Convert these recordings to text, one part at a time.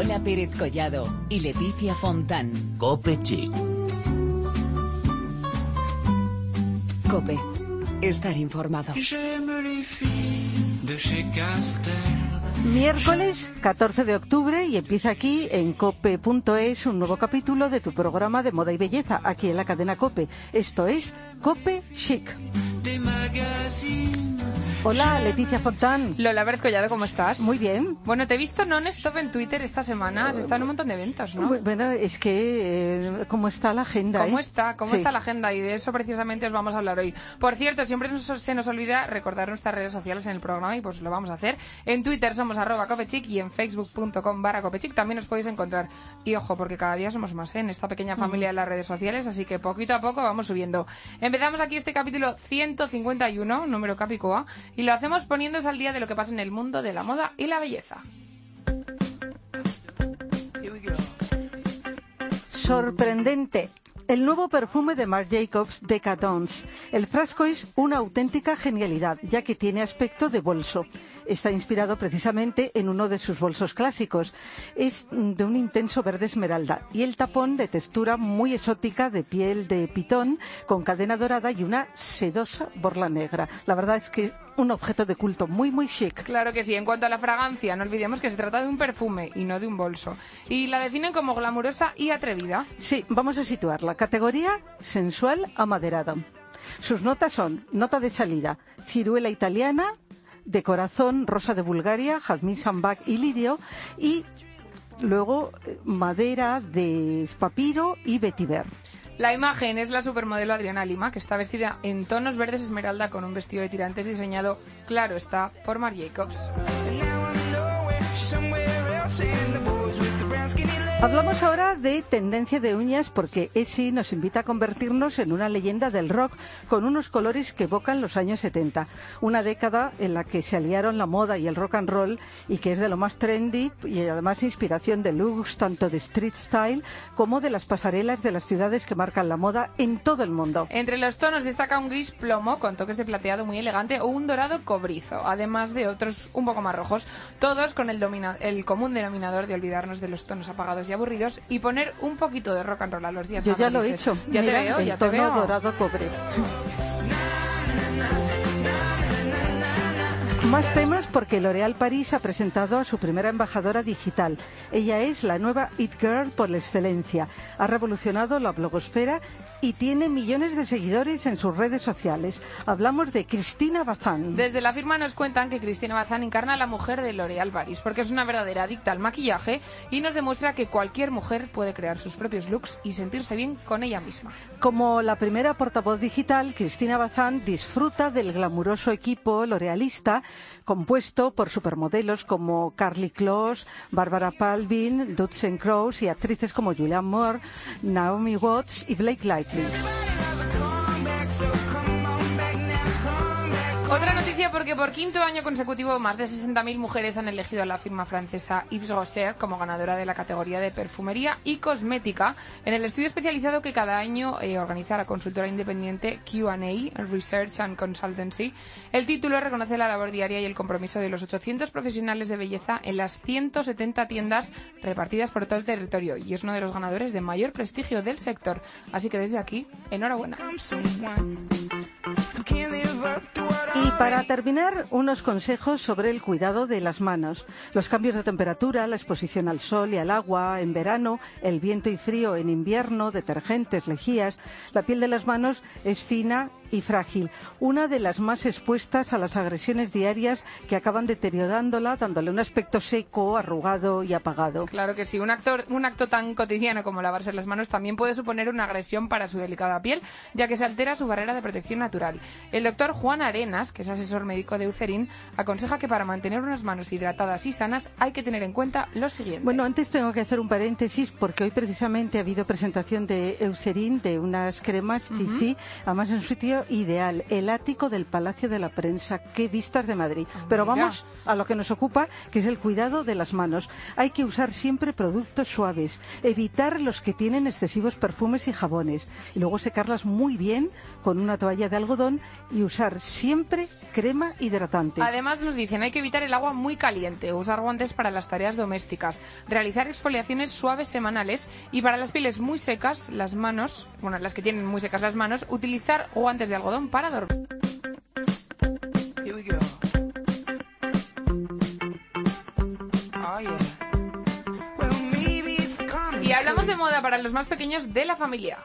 Lola Pérez Collado y Leticia Fontán. Cope Chic. Cope. Estar informado. Miércoles 14 de octubre y empieza aquí en cope.es un nuevo capítulo de tu programa de moda y belleza, aquí en la cadena Cope. Esto es Cope Chic. Hola, Leticia Fontán. Lola Pérez Collado, ¿cómo estás? Muy bien. Bueno, te he visto non-stop en Twitter esta semana. Has estado en un montón de eventos, ¿no? Bueno, es que, eh, ¿cómo está la agenda? ¿Cómo eh? está? ¿Cómo Sí. está la agenda? Y de eso precisamente os vamos a hablar hoy. Por cierto, siempre nos- se nos olvida recordar nuestras redes sociales en el programa y pues lo vamos a hacer. En Twitter somos arroba copechic y en facebook.com barra copechic también os podéis encontrar. Y ojo, porque cada día somos más ¿eh? en esta pequeña familia de las redes sociales, así que poquito a poco vamos subiendo. Empezamos aquí este capítulo 151, número Capicoa, y lo hacemos poniéndose al día de lo que pasa en el mundo de la moda y la belleza. Sorprendente. El nuevo perfume de Marc Jacobs Decadence. El frasco es una auténtica genialidad, ya que tiene aspecto de bolso. Está inspirado precisamente en uno de sus bolsos clásicos. Es de un intenso verde esmeralda y el tapón de textura muy exótica de piel de pitón con cadena dorada y una sedosa borla negra. La verdad es que un objeto de culto muy muy chic. Claro que sí. En cuanto a la fragancia, no olvidemos que se trata de un perfume y no de un bolso. Y la definen como glamurosa y atrevida. Sí, vamos a situarla. Categoría sensual amaderada. Sus notas son nota de salida, ciruela italiana, de corazón, rosa de Bulgaria, jazmín sambac y lirio y luego eh, madera de papiro y vetiver. La imagen es la supermodelo Adriana Lima, que está vestida en tonos verdes esmeralda con un vestido de tirantes diseñado, claro está, por Marc Jacobs. Hablamos ahora de tendencia de uñas porque ESI nos invita a convertirnos en una leyenda del rock con unos colores que evocan los años 70. Una década en la que se aliaron la moda y el rock and roll y que es de lo más trendy y además inspiración de looks tanto de street style como de las pasarelas de las ciudades que marcan la moda en todo el mundo. Entre los tonos destaca un gris plomo con toques de plateado muy elegante o un dorado cobrizo, además de otros un poco más rojos, todos con el, el común denominador de olvidarnos de los tonos apagados y aburridos y poner un poquito de rock and roll a los días Yo más ya lo he hecho. Ya Mira, te veo, el ya te veo. dorado cobre. Más temas porque L'Oréal París ha presentado a su primera embajadora digital. Ella es la nueva It Girl por la excelencia. Ha revolucionado la blogosfera y tiene millones de seguidores en sus redes sociales. Hablamos de Cristina Bazán. Desde la firma nos cuentan que Cristina Bazán encarna a la mujer de L'Oréal Paris, porque es una verdadera adicta al maquillaje y nos demuestra que cualquier mujer puede crear sus propios looks y sentirse bien con ella misma. Como la primera portavoz digital, Cristina Bazán disfruta del glamuroso equipo l'orealista compuesto por supermodelos como Carly Close, Barbara Palvin, Dudson Crows y actrices como Julianne Moore, Naomi Watts y Blake Lively. Everybody has a comeback, so come on. Otra noticia porque por quinto año consecutivo más de 60.000 mujeres han elegido a la firma francesa Yves Rocher como ganadora de la categoría de perfumería y cosmética en el estudio especializado que cada año eh, organiza la consultora independiente Q&A, Research and Consultancy. El título reconoce la labor diaria y el compromiso de los 800 profesionales de belleza en las 170 tiendas repartidas por todo el territorio y es uno de los ganadores de mayor prestigio del sector. Así que desde aquí, enhorabuena. Y para terminar, unos consejos sobre el cuidado de las manos. Los cambios de temperatura, la exposición al sol y al agua en verano, el viento y frío en invierno, detergentes, lejías. La piel de las manos es fina y frágil, una de las más expuestas a las agresiones diarias que acaban deteriorándola, dándole un aspecto seco, arrugado y apagado. Claro que sí, un, actor, un acto tan cotidiano como lavarse las manos también puede suponer una agresión para su delicada piel, ya que se altera su barrera de protección natural. El doctor Juan Arenas, que es asesor médico de Eucerin, aconseja que para mantener unas manos hidratadas y sanas hay que tener en cuenta lo siguiente. Bueno, antes tengo que hacer un paréntesis porque hoy precisamente ha habido presentación de Eucerin, de unas cremas Cici, además en un sitio ideal, el ático del Palacio de la Prensa. Qué vistas de Madrid. Pero mira. vamos a lo que nos ocupa, que es el cuidado de las manos. Hay que usar siempre productos suaves, evitar los que tienen excesivos perfumes y jabones, y luego secarlas muy bien con una toalla de algodón y usar siempre crema hidratante. Además nos dicen hay que evitar el agua muy caliente, usar guantes para las tareas domésticas, realizar exfoliaciones suaves semanales y para las pieles muy secas, las manos, bueno, las que tienen muy secas las manos, utilizar guantes de algodón para dormir. Y hablamos de moda para los más pequeños de la familia.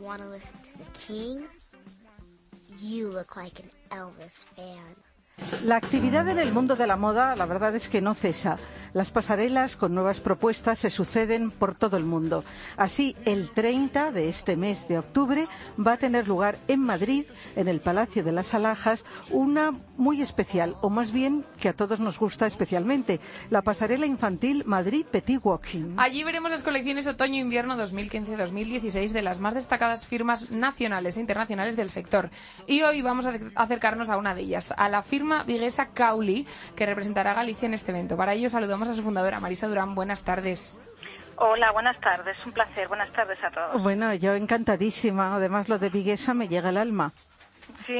Wanna listen to the king? You look like an Elvis fan. La actividad en el mundo de la moda, la verdad es que no cesa. Las pasarelas con nuevas propuestas se suceden por todo el mundo. Así, el 30 de este mes de octubre va a tener lugar en Madrid, en el Palacio de las Alhajas, una muy especial, o más bien que a todos nos gusta especialmente, la pasarela infantil Madrid Petit Walking. Allí veremos las colecciones otoño-invierno 2015-2016 de las más destacadas firmas nacionales e internacionales del sector. Y hoy vamos a acercarnos a una de ellas, a la firma viguesa Cauli, que representará a Galicia en este evento. Para ello saludamos a su fundadora, Marisa Durán. Buenas tardes. Hola, buenas tardes. Un placer. Buenas tardes a todos. Bueno, yo encantadísima. Además, lo de viguesa me llega al alma. Sí,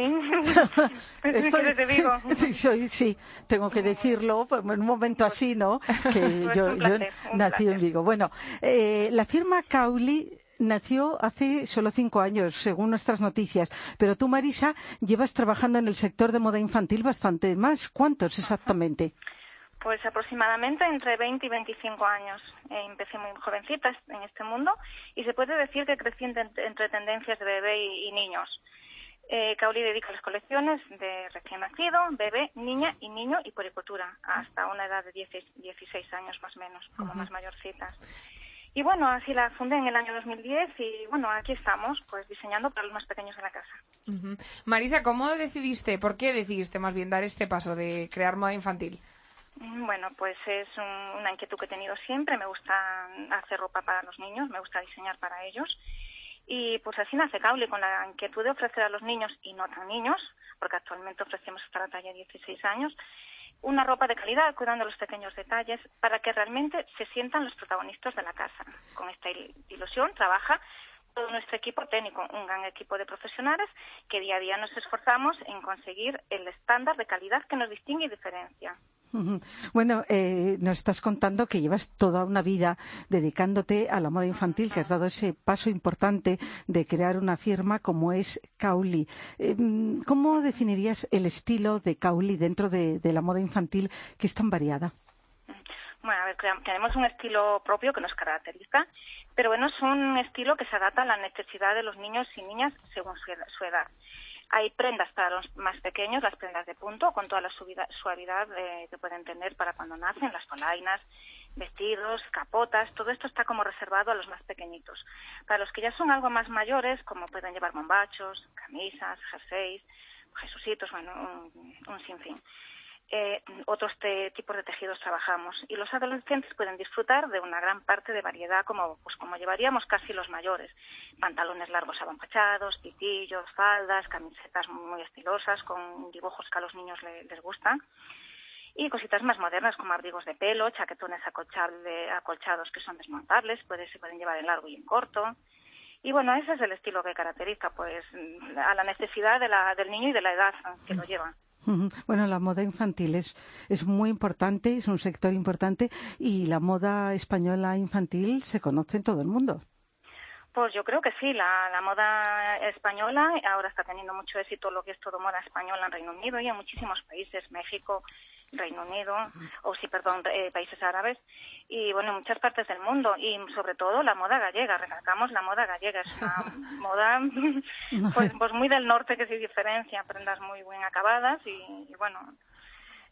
Estoy... de Vigo. Sí, sí, tengo que decirlo pues, en un momento así, ¿no? Que yo, yo nací en Vigo. Bueno, eh, la firma Cauli nació hace solo cinco años, según nuestras noticias. Pero tú, Marisa, llevas trabajando en el sector de moda infantil bastante más. ¿Cuántos exactamente? Pues aproximadamente entre 20 y 25 años. Eh, empecé muy jovencita en este mundo y se puede decir que crecí entre tendencias de bebé y, niños. Eh, Cauli dedica las colecciones de recién nacido, bebé, niña y niño y poricultura, hasta una edad de 16 años más o menos, como más mayorcitas. Y bueno, así la fundé en el año 2010 y bueno, aquí estamos, pues diseñando para los más pequeños de la casa. Marisa, ¿cómo decidiste, por qué decidiste más bien dar este paso de crear moda infantil? Mm, bueno, pues es una inquietud que he tenido siempre. Me gusta hacer ropa para los niños, me gusta diseñar para ellos. Y pues así nace Cable, con la inquietud de ofrecer a los niños y no tan niños, porque actualmente ofrecemos hasta la talla 16 años, una ropa de calidad, cuidando los pequeños detalles, para que realmente se sientan los protagonistas de la casa. Con esta ilusión trabaja todo nuestro equipo técnico, un gran equipo de profesionales que día a día nos esforzamos en conseguir el estándar de calidad que nos distingue y diferencia. Bueno, eh, nos estás contando que llevas toda una vida dedicándote a la moda infantil, que has dado ese paso importante de crear una firma como es Cauli. Eh, ¿Cómo definirías el estilo de Cauli dentro de, la moda infantil que es tan variada? Bueno, a ver, tenemos un estilo propio que nos caracteriza, pero bueno, es un estilo que se adapta a la necesidad de los niños y niñas según su edad. Hay prendas para los más pequeños, las prendas de punto, con toda la suavidad eh, que pueden tener para cuando nacen, las polainas, vestidos, capotas, todo esto está como reservado a los más pequeñitos. Para los que ya son algo más mayores, como pueden llevar bombachos, camisas, jerseys, jesucitos, bueno, un sinfín eh, otros tipos de tejidos trabajamos. Y los adolescentes pueden disfrutar de una gran parte de variedad como, pues, como llevaríamos casi los mayores. Pantalones largos abampachados, pitillos, faldas, camisetas muy estilosas con dibujos que a los niños les gustan. Y cositas más modernas como abrigos de pelo, chaquetones acolchados que son desmontables, se pueden llevar en largo y en corto. Y bueno, ese es el estilo que caracteriza pues a la necesidad de la, del niño y de la edad que lo lleva. Bueno, la moda infantil es, es muy importante, es un sector importante y la moda española infantil se conoce en todo el mundo. Pues yo creo que sí, la, la, moda española ahora está teniendo mucho éxito lo que es todo moda española en Reino Unido y en muchísimos países, México, Reino Unido, o sí, perdón, eh, países árabes, y bueno, en muchas partes del mundo, y sobre todo la moda gallega, recalcamos la moda gallega, es una moda pues, pues, muy del norte que se diferencia, prendas muy bien acabadas y bueno,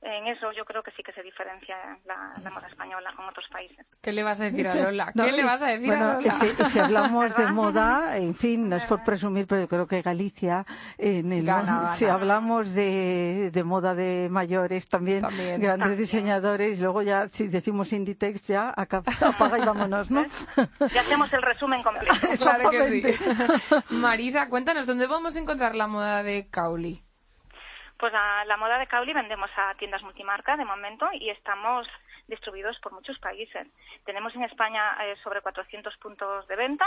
en eso yo creo que sí que se diferencia la, moda española con otros países. ¿Qué le vas a decir a Lola? ¿Qué le vas a decir bueno, a Lola? si hablamos de moda, en fin, no es por presumir, pero yo creo que Galicia, en el, si hablamos de, de, moda de mayores, también, grandes diseñadores, luego ya, si decimos Inditex, ya apaga y vámonos, ¿no? ya hacemos el resumen completo. claro que sí. Marisa, cuéntanos, ¿dónde podemos encontrar la moda de Cauli? Pues la, moda de Cauli vendemos a tiendas multimarca de momento y estamos distribuidos por muchos países. Tenemos en España eh, sobre 400 puntos de venta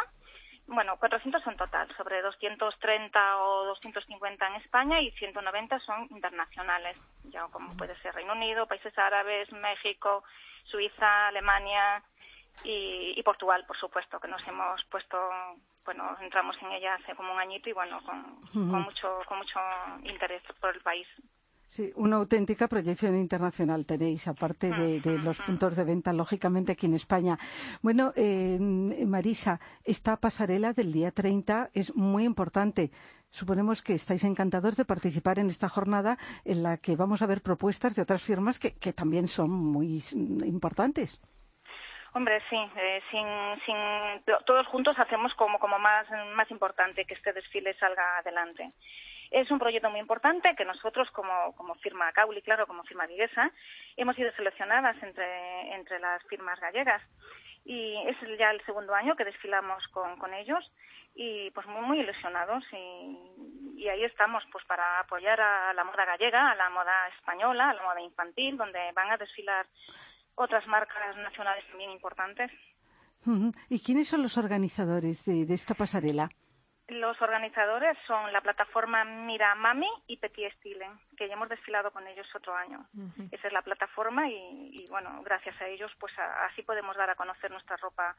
Bueno, 400 en total, sobre 230 o 250 en España y 190 son internacionales, ya como puede ser Reino Unido, países árabes, México, Suiza, Alemania y, Portugal, por supuesto, que nos hemos puesto, bueno, entramos en ella hace como un añito y bueno, con, con mucho, con mucho interés por el país. Sí, una auténtica proyección internacional tenéis, aparte de, los puntos de venta, lógicamente, aquí en España. Bueno, eh, Marisa, esta pasarela del día 30 es muy importante. Suponemos que estáis encantados de participar en esta jornada en la que vamos a ver propuestas de otras firmas que, también son muy importantes. Hombre, sí, eh, sin, sin, todos juntos hacemos como, más importante que este desfile salga adelante. Es un proyecto muy importante que nosotros, como, como firma Cauli, claro, como firma viguesa, hemos sido seleccionadas entre, entre las firmas gallegas. Y es ya el segundo año que desfilamos con, con ellos y pues muy, muy ilusionados y, y, ahí estamos pues para apoyar a la moda gallega, a la moda española, a la moda infantil, donde van a desfilar otras marcas nacionales también importantes. ¿Y quiénes son los organizadores de, de esta pasarela? Los organizadores son la plataforma Mira Mami y Petit Style, que ya hemos desfilado con ellos otro año. Esa es la plataforma y, bueno, gracias a ellos pues así podemos dar a conocer nuestra ropa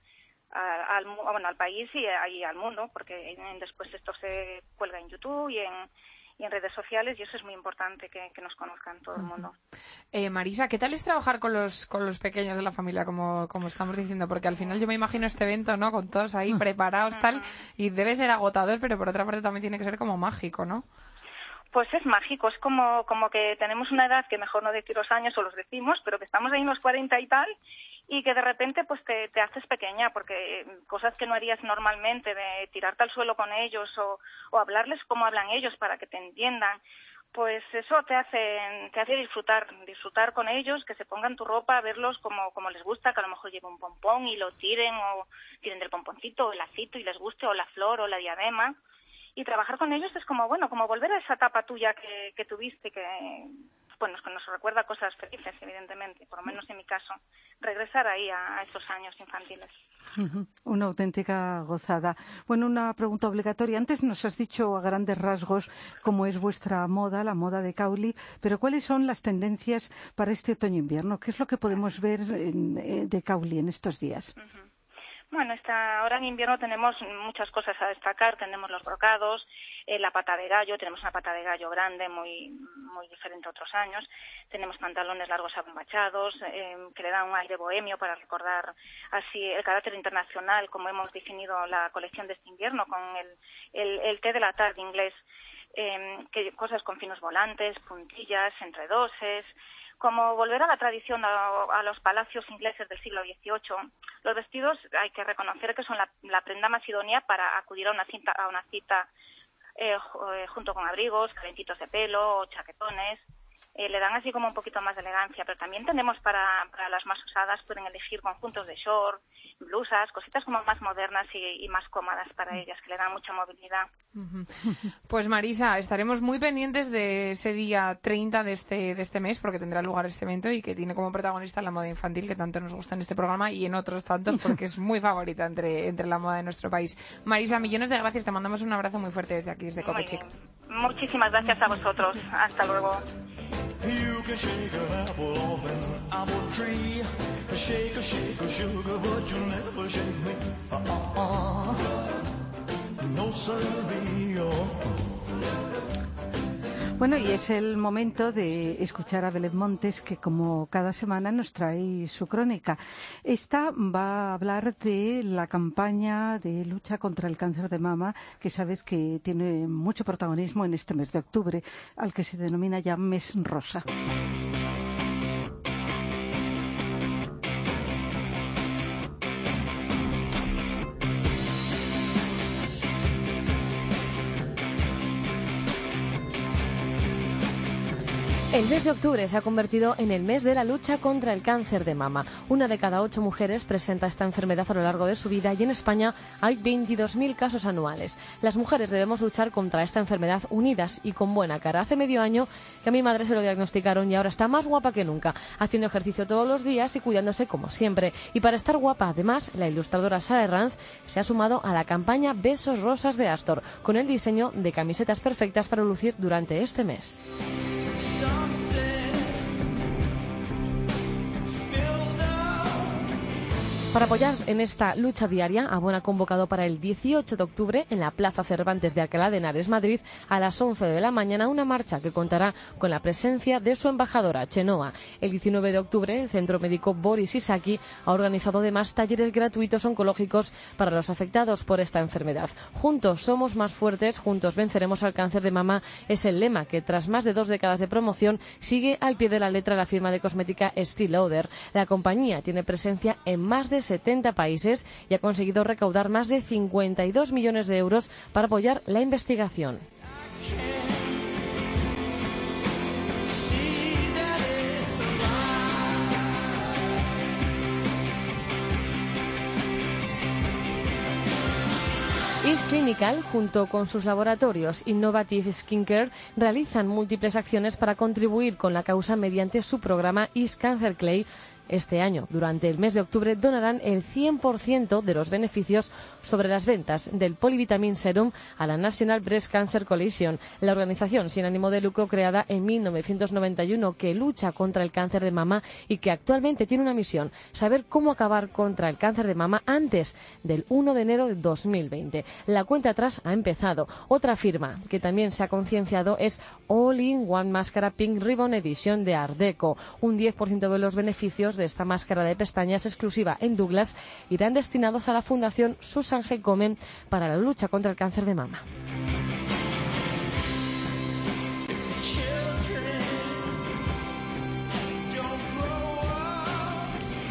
al, bueno, al país y, y al mundo, porque después esto se cuelga en YouTube y en, y en redes sociales y eso es muy importante que, nos conozcan todo el mundo. Eh, Marisa, ¿qué tal es trabajar con los, con los pequeños de la familia, como, como estamos diciendo? Porque al final yo me imagino este evento, ¿no? Con todos ahí preparados, tal, y debe ser agotador, pero por otra parte también tiene que ser como mágico, ¿no? Pues es mágico, es como, como que tenemos una edad que mejor no decir los años o los decimos, pero que estamos ahí en los 40 y tal, y que de repente pues te, te haces pequeña porque cosas que no harías normalmente de tirarte al suelo con ellos o, o hablarles como hablan ellos para que te entiendan pues eso te hace te hace disfrutar disfrutar con ellos que se pongan tu ropa verlos como como les gusta que a lo mejor lleven un pompón y lo tiren o tiren del pomponcito o el lacito y les guste o la flor o la diadema. Y trabajar con ellos es como bueno como volver a esa etapa tuya que, que tuviste que bueno, nos recuerda cosas felices, evidentemente, por lo menos en mi caso, regresar ahí a, esos años infantiles. Una auténtica gozada. Bueno, una pregunta obligatoria. Antes nos has dicho a grandes rasgos cómo es vuestra moda, la moda de Cauli, pero ¿cuáles son las tendencias para este otoño-invierno? ¿Qué es lo que podemos ver eh, de Cauli en estos días? Bueno, esta, ahora en invierno tenemos muchas cosas a destacar. Tenemos los brocados, eh, la pata de gallo, tenemos una pata de gallo grande, muy, muy diferente a otros años. Tenemos pantalones largos abombachados, eh, que le dan un aire bohemio para recordar así el carácter internacional, como hemos definido la colección de este invierno, con el, el, el té de la tarde inglés. Eh, que cosas con finos volantes, puntillas, entredoses, como volver a la tradición, a, los palacios ingleses del siglo XVIII. Los vestidos hay que reconocer que son la, prenda más idónea para acudir a una, a una cita eh, eh, junto con abrigos, calentitos de pelo chaquetones. Eh, le dan así como un poquito más de elegancia, pero también tenemos para, para las más usadas, pueden elegir conjuntos de short, blusas, cositas como más modernas y, más cómodas para mm. ellas, que le dan mucha movilidad. Pues Marisa, estaremos muy pendientes de ese día 30 de este, de este mes, porque tendrá lugar este evento y que tiene como protagonista la moda infantil, que tanto nos gusta en este programa y en otros tantos, porque es muy favorita entre, entre la moda de nuestro país. Marisa, millones de gracias, te mandamos un abrazo muy fuerte desde aquí, desde Copechic. Muchísimas gracias a vosotros. Hasta luego. Can shake an apple off an apple tree. Shake a shake a sugar, but you'll never shake me. Uh-uh. No, sirree. Bueno, y es el momento de escuchar a Belén Montes, que como cada semana nos trae su crónica. Esta va a hablar de la campaña de lucha contra el cáncer de mama, que sabes que tiene mucho protagonismo en este mes de octubre, al que se denomina ya Mes Rosa. El mes de octubre se ha convertido en el mes de la lucha contra el cáncer de mama. Una de cada ocho mujeres presenta esta enfermedad a lo largo de su vida y en España hay 22.000 casos anuales. Las mujeres debemos luchar contra esta enfermedad unidas y con buena cara. Hace medio año que a mi madre se lo diagnosticaron y ahora está más guapa que nunca, haciendo ejercicio todos los días y cuidándose como siempre. Y para estar guapa, además, la ilustradora Sara Herranz se ha sumado a la campaña Besos Rosas de Astor, con el diseño de camisetas perfectas para lucir durante este mes. something Para apoyar en esta lucha diaria, Abona ha convocado para el 18 de octubre en la Plaza Cervantes de Alcalá de Henares, Madrid, a las 11 de la mañana, una marcha que contará con la presencia de su embajadora, Chenoa. El 19 de octubre, el Centro Médico Boris Isaki ha organizado además talleres gratuitos oncológicos para los afectados por esta enfermedad. Juntos somos más fuertes, juntos venceremos al cáncer de mama, es el lema que tras más de dos décadas de promoción sigue al pie de la letra la firma de cosmética Estée Lauder. La compañía tiene presencia en más de 70 países y ha conseguido recaudar más de 52 millones de euros para apoyar la investigación. Is Clinical, junto con sus laboratorios Innovative Skincare, realizan múltiples acciones para contribuir con la causa mediante su programa Is Cancer Clay este año, durante el mes de octubre, donarán el 100% de los beneficios sobre las ventas del Polivitamin Serum a la National Breast Cancer Coalition, la organización sin ánimo de lucro creada en 1991 que lucha contra el cáncer de mama y que actualmente tiene una misión, saber cómo acabar contra el cáncer de mama antes del 1 de enero de 2020. La cuenta atrás ha empezado. Otra firma que también se ha concienciado es All in One Máscara Pink Ribbon Edition de Ardeco. Un 10% de los beneficios de esta máscara de pestañas exclusiva en Douglas irán destinados a la Fundación Susan G. Komen para la lucha contra el cáncer de mama.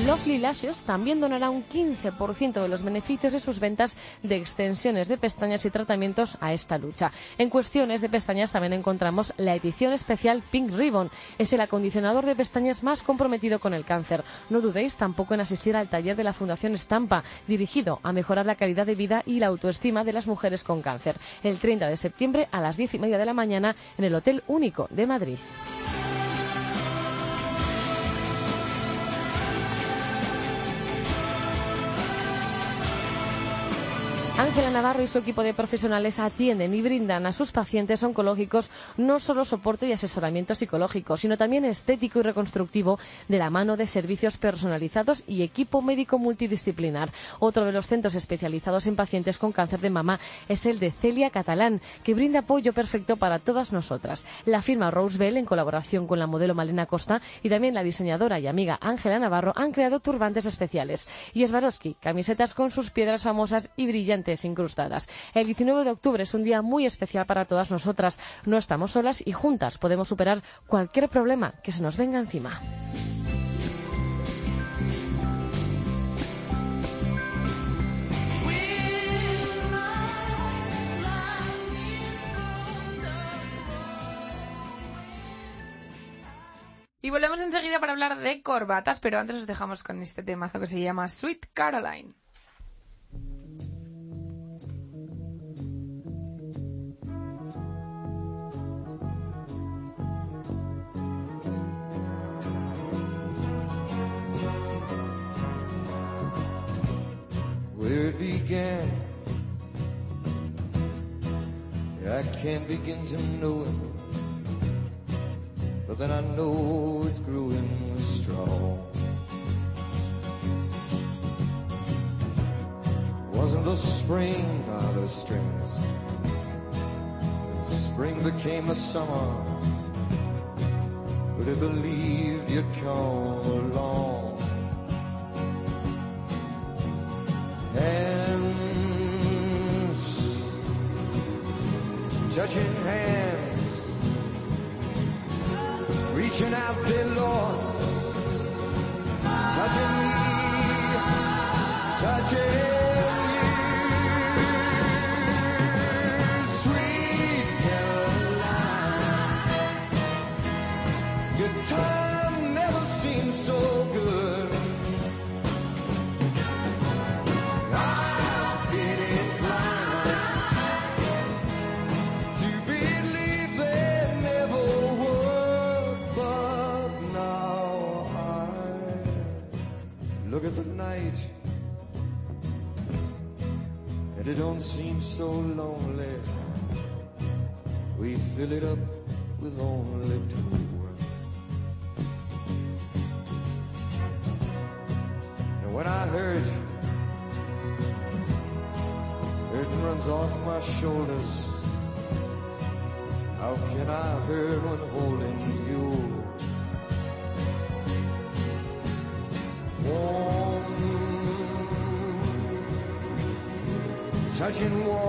Lovely Lashes también donará un 15% de los beneficios de sus ventas de extensiones de pestañas y tratamientos a esta lucha. En cuestiones de pestañas también encontramos la edición especial Pink Ribbon. Es el acondicionador de pestañas más comprometido con el cáncer. No dudéis tampoco en asistir al taller de la Fundación Estampa, dirigido a mejorar la calidad de vida y la autoestima de las mujeres con cáncer. El 30 de septiembre a las 10 y media de la mañana en el Hotel Único de Madrid. Ángela Navarro y su equipo de profesionales atienden y brindan a sus pacientes oncológicos no solo soporte y asesoramiento psicológico, sino también estético y reconstructivo de la mano de servicios personalizados y equipo médico multidisciplinar. Otro de los centros especializados en pacientes con cáncer de mama es el de Celia Catalán, que brinda apoyo perfecto para todas nosotras. La firma Rosebell, en colaboración con la modelo Malena Costa y también la diseñadora y amiga Ángela Navarro, han creado turbantes especiales. Y Swarovski, camisetas con sus piedras famosas y brillantes El 19 de octubre es un día muy especial para todas nosotras. No estamos solas y juntas podemos superar cualquier problema que se nos venga encima. Y volvemos enseguida para hablar de corbatas, pero antes os dejamos con este temazo que se llama Sweet Caroline. Began. I can't begin to know it, but then I know it's growing strong. Wasn't the spring by the strings? Spring became the summer. Would have believed you'd come and it don't seem so lonely. We fill it up with only two. words. And when I hurt, it runs off my shoulders. How can I hurt when virgin war.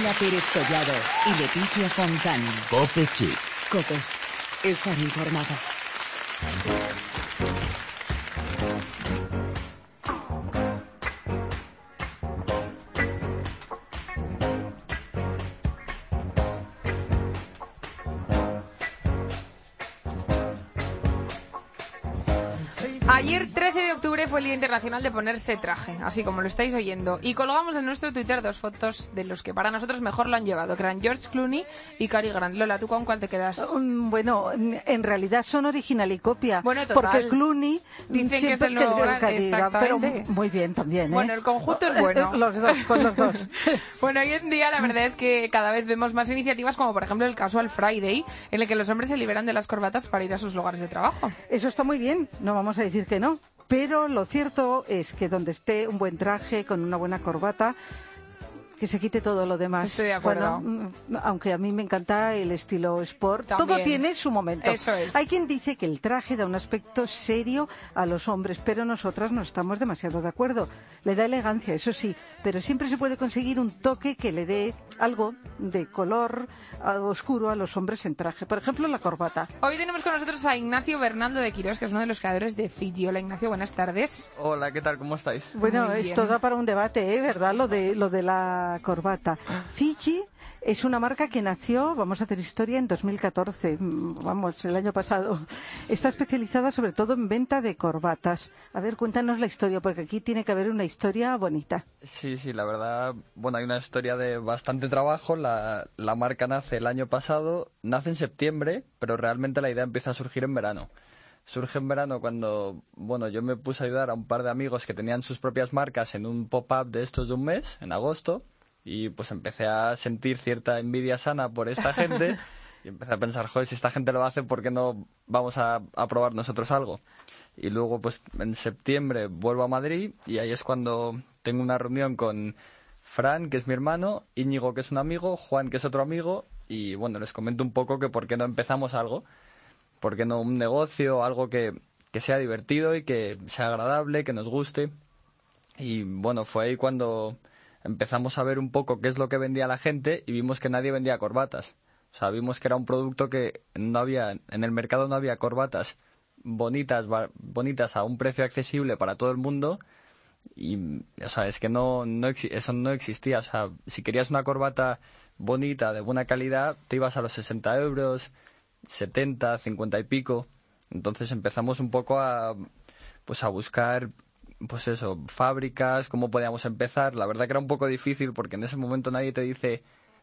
Lola Pérez Collado y Leticia Fontán. Cope Chic. Cope. Estar informado. Día Internacional de ponerse traje, así como lo estáis oyendo. Y colgamos en nuestro Twitter dos fotos de los que para nosotros mejor lo han llevado, que eran George Clooney y Cary Grant. Lola, ¿tú con cuál te quedas? Mm, Bueno, en realidad son original y copia. Bueno, total. Porque Clooney Dicen que es el nuevo gran- Cary Grant, pero muy bien también, ¿eh? Bueno, el conjunto es bueno. los dos, con los dos. Bueno, hoy en día la verdad es que cada vez vemos más iniciativas como por ejemplo el Casual Friday, en el que los hombres se liberan de las corbatas para ir a sus lugares de trabajo. Eso está muy bien, no vamos a decir que no. Pero lo cierto es que donde esté un buen traje, con una buena corbata, que se quite todo lo demás. Estoy de acuerdo. Bueno, mm, aunque a mí me encanta el estilo sport, todo tiene su momento. Eso es. Hay quien dice que el traje da un aspecto serio a los hombres, pero nosotras no estamos demasiado de acuerdo. Le da elegancia, eso sí, pero siempre se puede conseguir un toque que le dé algo de color oscuro a los hombres en traje. Por ejemplo, la corbata. Hoy tenemos con nosotros a Ignacio Bernaldo de Quirós, que es uno de los creadores de Fiji. Hola Ignacio, buenas tardes. Hola, ¿qué tal? ¿Cómo estáis? Bueno, esto da para un debate, ¿eh? ¿verdad? Lo de, lo de la corbata. Fiji es una marca que nació, vamos a hacer historia, en 2014, mm, vamos, el año pasado. Está especializada sobre todo en venta de corbatas. A ver, cuéntanos la historia, porque aquí tiene que haber una historia bonita. Sí, sí, la verdad, bueno, hay una historia de bastante trabajo. La, la marca nace el año pasado, nace en septiembre, pero realmente la idea empieza a surgir en verano. Surge en verano cuando, bueno, yo me puse a ayudar a un par de amigos que tenían sus propias marcas en un pop-up de estos de un mes, en agosto, y pues empecé a sentir cierta envidia sana por esta gente y empecé a pensar, joder, si esta gente lo hace, ¿por qué no vamos a, a probar nosotros algo? Y luego, pues en septiembre vuelvo a Madrid y ahí es cuando tengo una reunión con Fran, que es mi hermano, Íñigo, que es un amigo, Juan, que es otro amigo, y bueno, les comento un poco que por qué no empezamos algo, por qué no un negocio, algo que, que sea divertido y que sea agradable, que nos guste. Y bueno, fue ahí cuando empezamos a ver un poco qué es lo que vendía la gente y vimos que nadie vendía corbatas. O sea, vimos que era un producto que no había, en el mercado no había corbatas bonitas, bonitas a un precio accesible para todo el mundo. Y, o sea, es que no, no eso no existía. O sea, si querías una corbata bonita, de buena calidad, te ibas a los 60 euros, 70, 50 y pico. Entonces empezamos un poco a, pues a buscar, pues eso, fábricas, cómo podíamos empezar. La verdad que era un poco difícil porque en ese momento nadie te dice,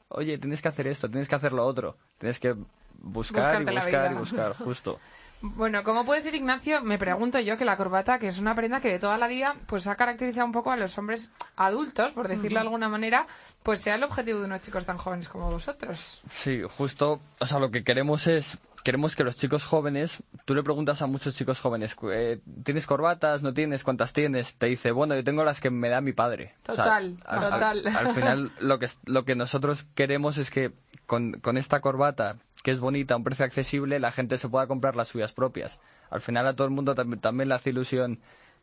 oye, tienes que hacer esto, tienes que hacer lo otro. Tienes que buscar Buscarte y buscar y buscar, justo. Bueno, ¿cómo puede ser, Ignacio? Me pregunto yo que la corbata, que es una prenda que de toda la vida pues ha caracterizado un poco a los hombres adultos, por decirlo de alguna manera, pues sea el objetivo de unos chicos tan jóvenes como vosotros. Sí, justo, o sea, lo que queremos es, queremos que los chicos jóvenes, tú le preguntas a muchos chicos jóvenes, eh, ¿tienes corbatas? ¿No tienes? ¿Cuántas tienes? Te dice, bueno, yo tengo las que me da mi padre. O sea, Total, al- al- total. Al, final, lo que, lo que nosotros queremos es que con, con esta corbata, que es bonita, a un precio accesible, la gente se pueda comprar las suyas propias. Al final a todo el mundo tam- también le hace ilusión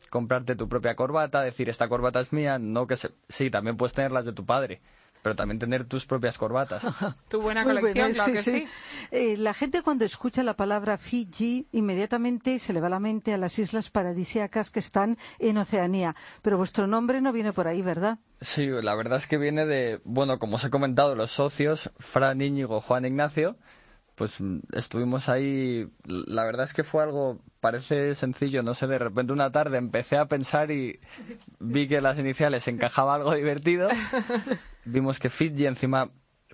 comprarte tu propia corbata, decir esta corbata es mía, no que se... sí, también puedes tener las de tu padre, pero también tener tus propias corbatas. Tu buena Muy colección, buena, claro que sí. Eh, la gente cuando escucha la palabra Fiji inmediatamente se le va la mente a las islas paradisíacas que están en Oceanía. Pero vuestro nombre no viene por ahí, ¿verdad? Sí, la verdad es que viene de, bueno, como os he comentado, los socios, Fran Íñigo, Juan Ignacio, pues mm, estuvimos ahí, la verdad es que fue algo, parece sencillo, no sé, de repente una tarde empecé a pensar y vi que las iniciales encajaba algo divertido, vimos que Fiji encima,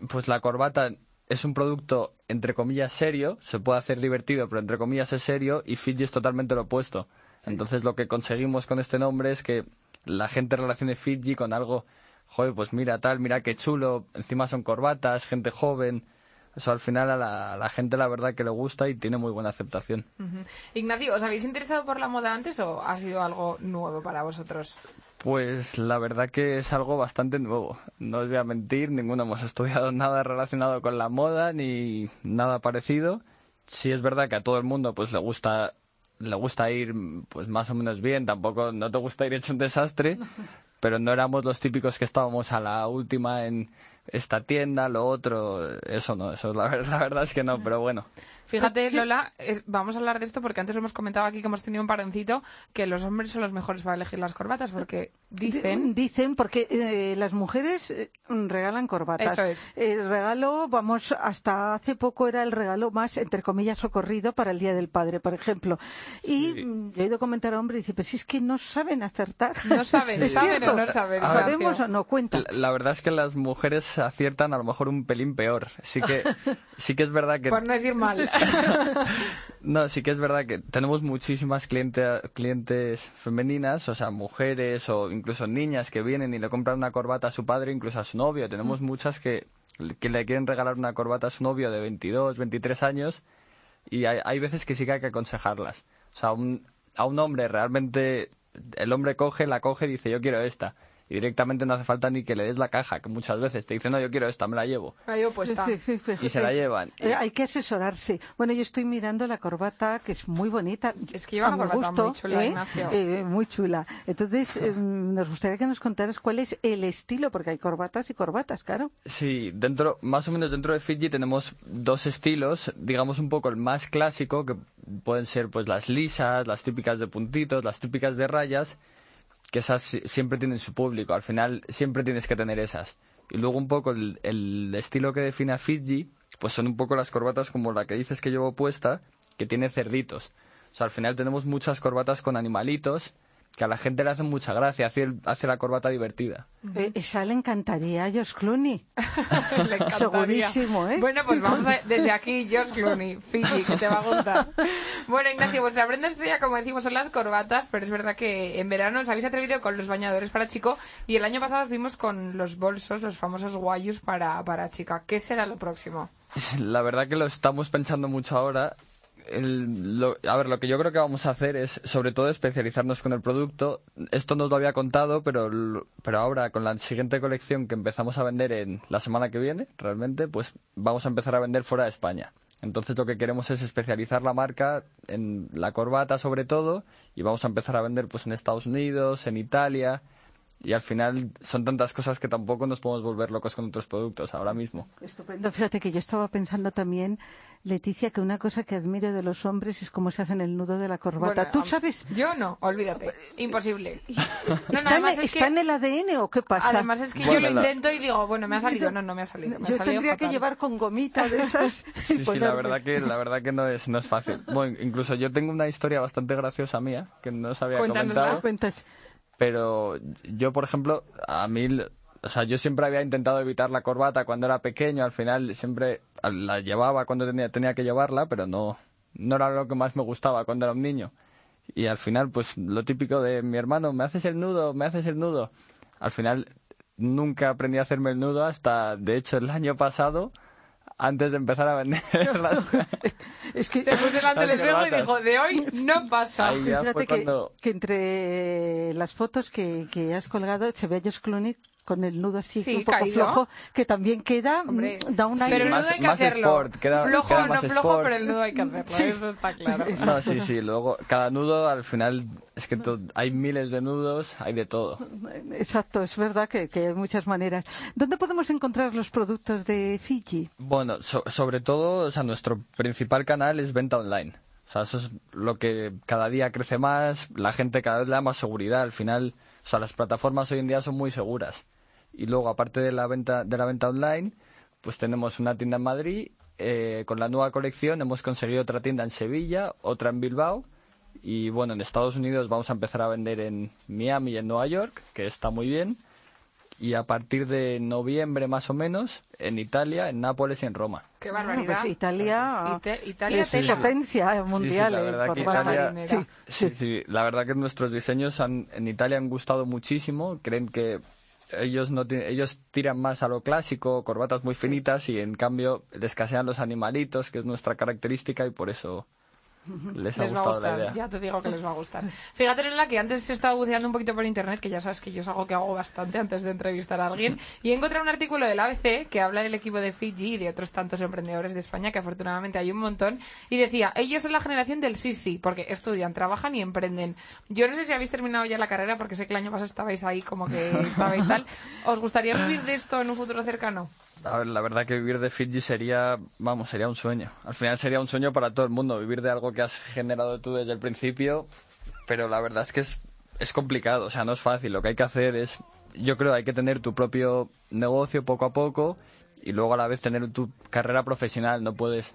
pues la corbata es un producto entre comillas serio, se puede hacer divertido, pero entre comillas es serio y Fiji es totalmente lo opuesto. Entonces lo que conseguimos con este nombre es que la gente relacione Fiji con algo, joder, pues mira tal, mira qué chulo, encima son corbatas, gente joven. Eso al final a la, a la gente la verdad que le gusta y tiene muy buena aceptación. Ignacio, ¿os habéis interesado por la moda antes o ha sido algo nuevo para vosotros? Pues la verdad que es algo bastante nuevo. No os voy a mentir, ninguno hemos estudiado nada relacionado con la moda ni nada parecido. Sí es verdad que a todo el mundo pues le gusta le gusta ir pues más o menos bien, tampoco no te gusta ir hecho un desastre, pero no éramos los típicos que estábamos a la última en esta tienda, lo otro, eso no, eso la la verdad es que no, pero bueno. Fíjate, Lola, es- vamos a hablar de esto porque antes lo hemos comentado aquí que hemos tenido un paroncito que los hombres son los mejores para elegir las corbatas porque dicen... Dicen, porque eh, las mujeres eh, regalan corbatas. Eso es. El regalo, vamos, hasta hace poco era el regalo más, entre comillas, socorrido para el Día del Padre, por ejemplo. Y Sí. mm, yo he ido a comentar a hombre y dice, pero si es que no saben acertar. No saben, Es ¿saben cierto. o no saben? ¿Sabemos o no? Cuenta. La, la verdad es que las mujeres aciertan a lo mejor un pelín peor. Sí que, sí que es verdad que Por no decir mal. No, sí que es verdad que tenemos muchísimas cliente- clientes femeninas, o sea, mujeres o incluso niñas que vienen y le compran una corbata a su padre, incluso a su novio. Tenemos muchas que, que le quieren regalar una corbata a su novio de 22, 23 años y hay, hay veces que sí que hay que aconsejarlas. O sea, un- a un hombre realmente, el hombre coge, la coge y dice yo quiero esta. Y directamente no hace falta ni que le des la caja, que muchas veces te dicen no, yo quiero esta, me la llevo. Ahí opuesta. Sí, sí, fíjate. Y se la llevan. Eh, hay que asesorarse. Bueno, yo estoy mirando la corbata, que es muy bonita. Es que lleva a una corbata gusto, muy chula, ¿eh? Ignacio. Eh, muy chula. Entonces, eh, nos gustaría que nos contaras cuál es el estilo, porque hay corbatas y corbatas, claro. Sí, dentro, más o menos dentro de Fiji tenemos dos estilos, digamos un poco el más clásico, que pueden ser pues las lisas, las típicas de puntitos, las típicas de rayas, que esas si- siempre tienen su público, al final siempre tienes que tener esas. Y luego un poco el, el estilo que define a Fiji, pues son un poco las corbatas como la que dices que llevo puesta, que tiene cerditos. O sea, al final tenemos muchas corbatas con animalitos, que a la gente le hacen mucha gracia, hace, el- hace la corbata divertida. Eh, esa le encantaría a Josh Clooney. Le encantaría. Segurísimo, ¿eh? Bueno, pues vamos a, desde aquí, Josh Clooney, Fiji, que te va a gustar. Bueno, Ignacio, vuestra prenda estrella, como decimos, son las corbatas, pero es verdad que en verano os habéis atrevido con los bañadores para chico y el año pasado os vimos con los bolsos, los famosos guayus para, para chica. ¿Qué será lo próximo? La verdad que lo estamos pensando mucho ahora. El- lo- a ver, lo que yo creo que vamos a hacer es, sobre todo, especializarnos con el producto. Esto no os lo había contado, pero, pero ahora, con la siguiente colección que empezamos a vender en la semana que viene, realmente, pues vamos a empezar a vender fuera de España. Entonces, lo que queremos es especializar la marca en la corbata, sobre todo, y vamos a empezar a vender pues en Estados Unidos, en Italia. Y al final son tantas cosas que tampoco nos podemos volver locos con otros productos ahora mismo. Estupendo. Fíjate que yo estaba pensando también, Leticia, que una cosa que admiro de los hombres es cómo se hacen el nudo de la corbata. Bueno, ¿Tú sabes? Yo no, olvídate. Imposible. No, no, ¿Está, en, además es está que- en el ADN o qué pasa? Además es que Bueno, yo lo la- intento y digo, bueno, me ha salido. No, no me ha salido. me ha Yo salido tendría que llevar con gomita de esas. Sí, sí, la verdad que, la verdad que no es, no es fácil. Bueno, incluso yo tengo una historia bastante graciosa mía, que no os había comentado, pero yo, por ejemplo, a mí, o sea, yo siempre había intentado evitar la corbata cuando era pequeño, al final siempre la llevaba cuando tenía, tenía que llevarla, pero no, no era lo que más me gustaba cuando era un niño. Y al final, pues lo típico de mi hermano, ¿me haces el nudo? ¿Me haces el nudo? Al final nunca aprendí a hacerme el nudo hasta, de hecho, el año pasado, antes de empezar a vender las, Es que, Se puso delante del espejo y dijo, de hoy no pasa. Ahí ya fíjate fue que, cuando... que entre las fotos que, que has colgado se ve a Josh Clooney con el nudo así Sí, un poco caído. flojo, que también queda, mm, Hombre, da un pero aire. el nudo Más- hay que más hacerlo. sport, queda- flojo queda no más flojo, sport. pero el nudo hay que hacerlo, eso está claro. No, sí, sí, luego cada nudo al final es que to- hay miles de nudos, hay de todo. Exacto, es verdad que, que hay muchas maneras. ¿Dónde podemos encontrar los productos de Fiji? Bueno, so- sobre todo, o sea, nuestro principal canal es venta online. O sea, eso es lo que cada día crece más, la gente cada vez le da más seguridad. Al final, o sea, las plataformas hoy en día son muy seguras. Y luego, aparte de la venta, de la venta online, pues tenemos una tienda en Madrid. eh, con la nueva colección hemos conseguido otra tienda en Sevilla, otra en Bilbao. Y bueno, en Estados Unidos vamos a empezar a vender en Miami y en Nueva York, que está muy bien. Y a partir de noviembre más o menos, en Italia, en Nápoles y en Roma. Qué Bueno, barbaridad. pues Italia Italia es tela. potencia mundial. Sí, sí, la eh, verdad por que Italia-. Sí, Sí, Sí, sí, la verdad que nuestros diseños han- en Italia han gustado muchísimo. Creen que ellos no ellos tiran más a lo clásico, corbatas muy finitas y en cambio escasean los animalitos, que es nuestra característica y por eso les ha les va a la gustar, idea. ya te digo que les va a gustar. Fíjate, Lola, que antes he estado buceando un poquito por internet, que ya sabes que yo es algo que hago bastante antes de entrevistar a alguien, y he encontrado un artículo del ABC que habla del equipo de Fiji y de otros tantos emprendedores de España, que afortunadamente hay un montón, y decía, ellos son la generación del sí, sí, porque estudian, trabajan y emprenden. Yo no sé si habéis terminado ya la carrera, porque sé que el año pasado estabais ahí como que estabais tal. ¿Os gustaría vivir de esto en un futuro cercano? La verdad que vivir de Fiji sería, vamos, sería un sueño. Al final sería un sueño para todo el mundo, vivir de algo que has generado tú desde el principio, pero la verdad es que es, es complicado, o sea, no es fácil. Lo que hay que hacer es, yo creo, hay que tener tu propio negocio poco a poco y luego a la vez tener tu carrera profesional. No puedes,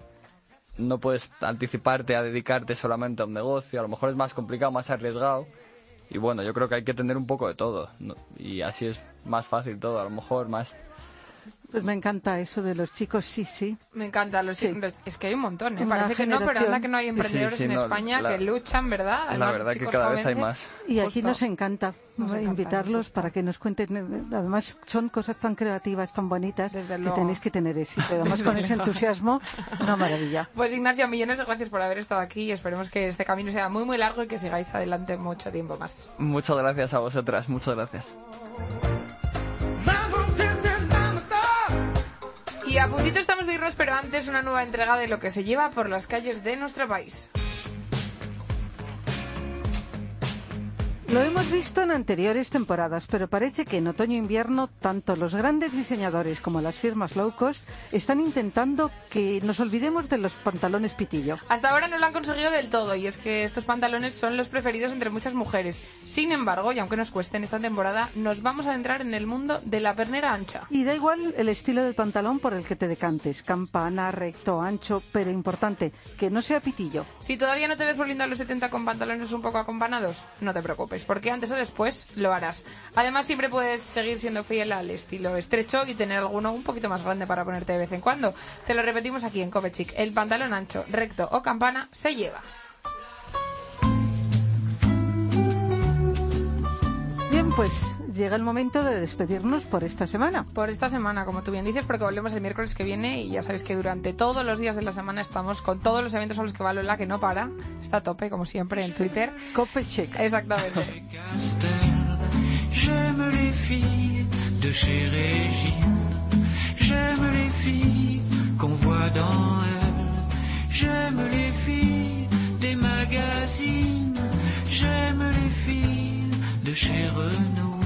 no puedes anticiparte a dedicarte solamente a un negocio. A lo mejor es más complicado, más arriesgado. Y bueno, yo creo que hay que tener un poco de todo. Y así es más fácil todo, a lo mejor más. Pues me encanta eso de los chicos, sí, sí. Me encanta. Los, Sí. los- es que hay un montón, ¿eh? Una Parece que no, pero anda que no hay emprendedores Sí, sí, en no, España la- que luchan, ¿verdad? La verdad que chicos cada vez hay más. Y aquí Justo. nos encanta Nos encanta, invitarlos para que nos cuenten. Además, son cosas tan creativas, tan bonitas, Desde que luego. tenéis que tener éxito. Además, con ese entusiasmo, una maravilla. Pues Ignacio, millones de gracias por haber estado aquí. Esperemos que este camino sea muy, muy largo y que sigáis adelante mucho tiempo más. Muchas gracias a vosotras, muchas gracias. Y a puntito estamos de irnos, pero antes una nueva entrega de lo que se lleva por las calles de nuestro país. Lo hemos visto en anteriores temporadas, pero parece que en otoño-invierno tanto los grandes diseñadores como las firmas low cost están intentando que nos olvidemos de los pantalones pitillo. Hasta ahora no lo han conseguido del todo y es que estos pantalones son los preferidos entre muchas mujeres. Sin embargo, y aunque nos cueste en esta temporada, nos vamos a adentrar en el mundo de la pernera ancha. Y da igual el estilo del pantalón por el que te decantes, campana, recto, ancho, pero importante, que no sea pitillo. Si todavía no te ves volviendo a los 70 con pantalones un poco acompanados, no te preocupes, porque antes o después lo harás. Además, siempre puedes seguir siendo fiel al estilo estrecho y tener alguno un poquito más grande para ponerte de vez en cuando. Te lo repetimos aquí en Copechic. El pantalón ancho, recto o campana se lleva. Bien, pues llega el momento de despedirnos por esta semana. Por esta semana, como tú bien dices, porque volvemos el miércoles que viene y ya sabéis que durante todos los días de la semana estamos con todos los eventos a los que va Lola, que no para. Está a tope, como siempre, en Twitter. Cope check. Exactamente. J'aime les filles de chez Régine. J'aime les filles qu'on voit dans elle. J'aime les filles des magazines. J'aime les filles de chez Renault.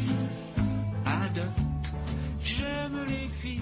purifie.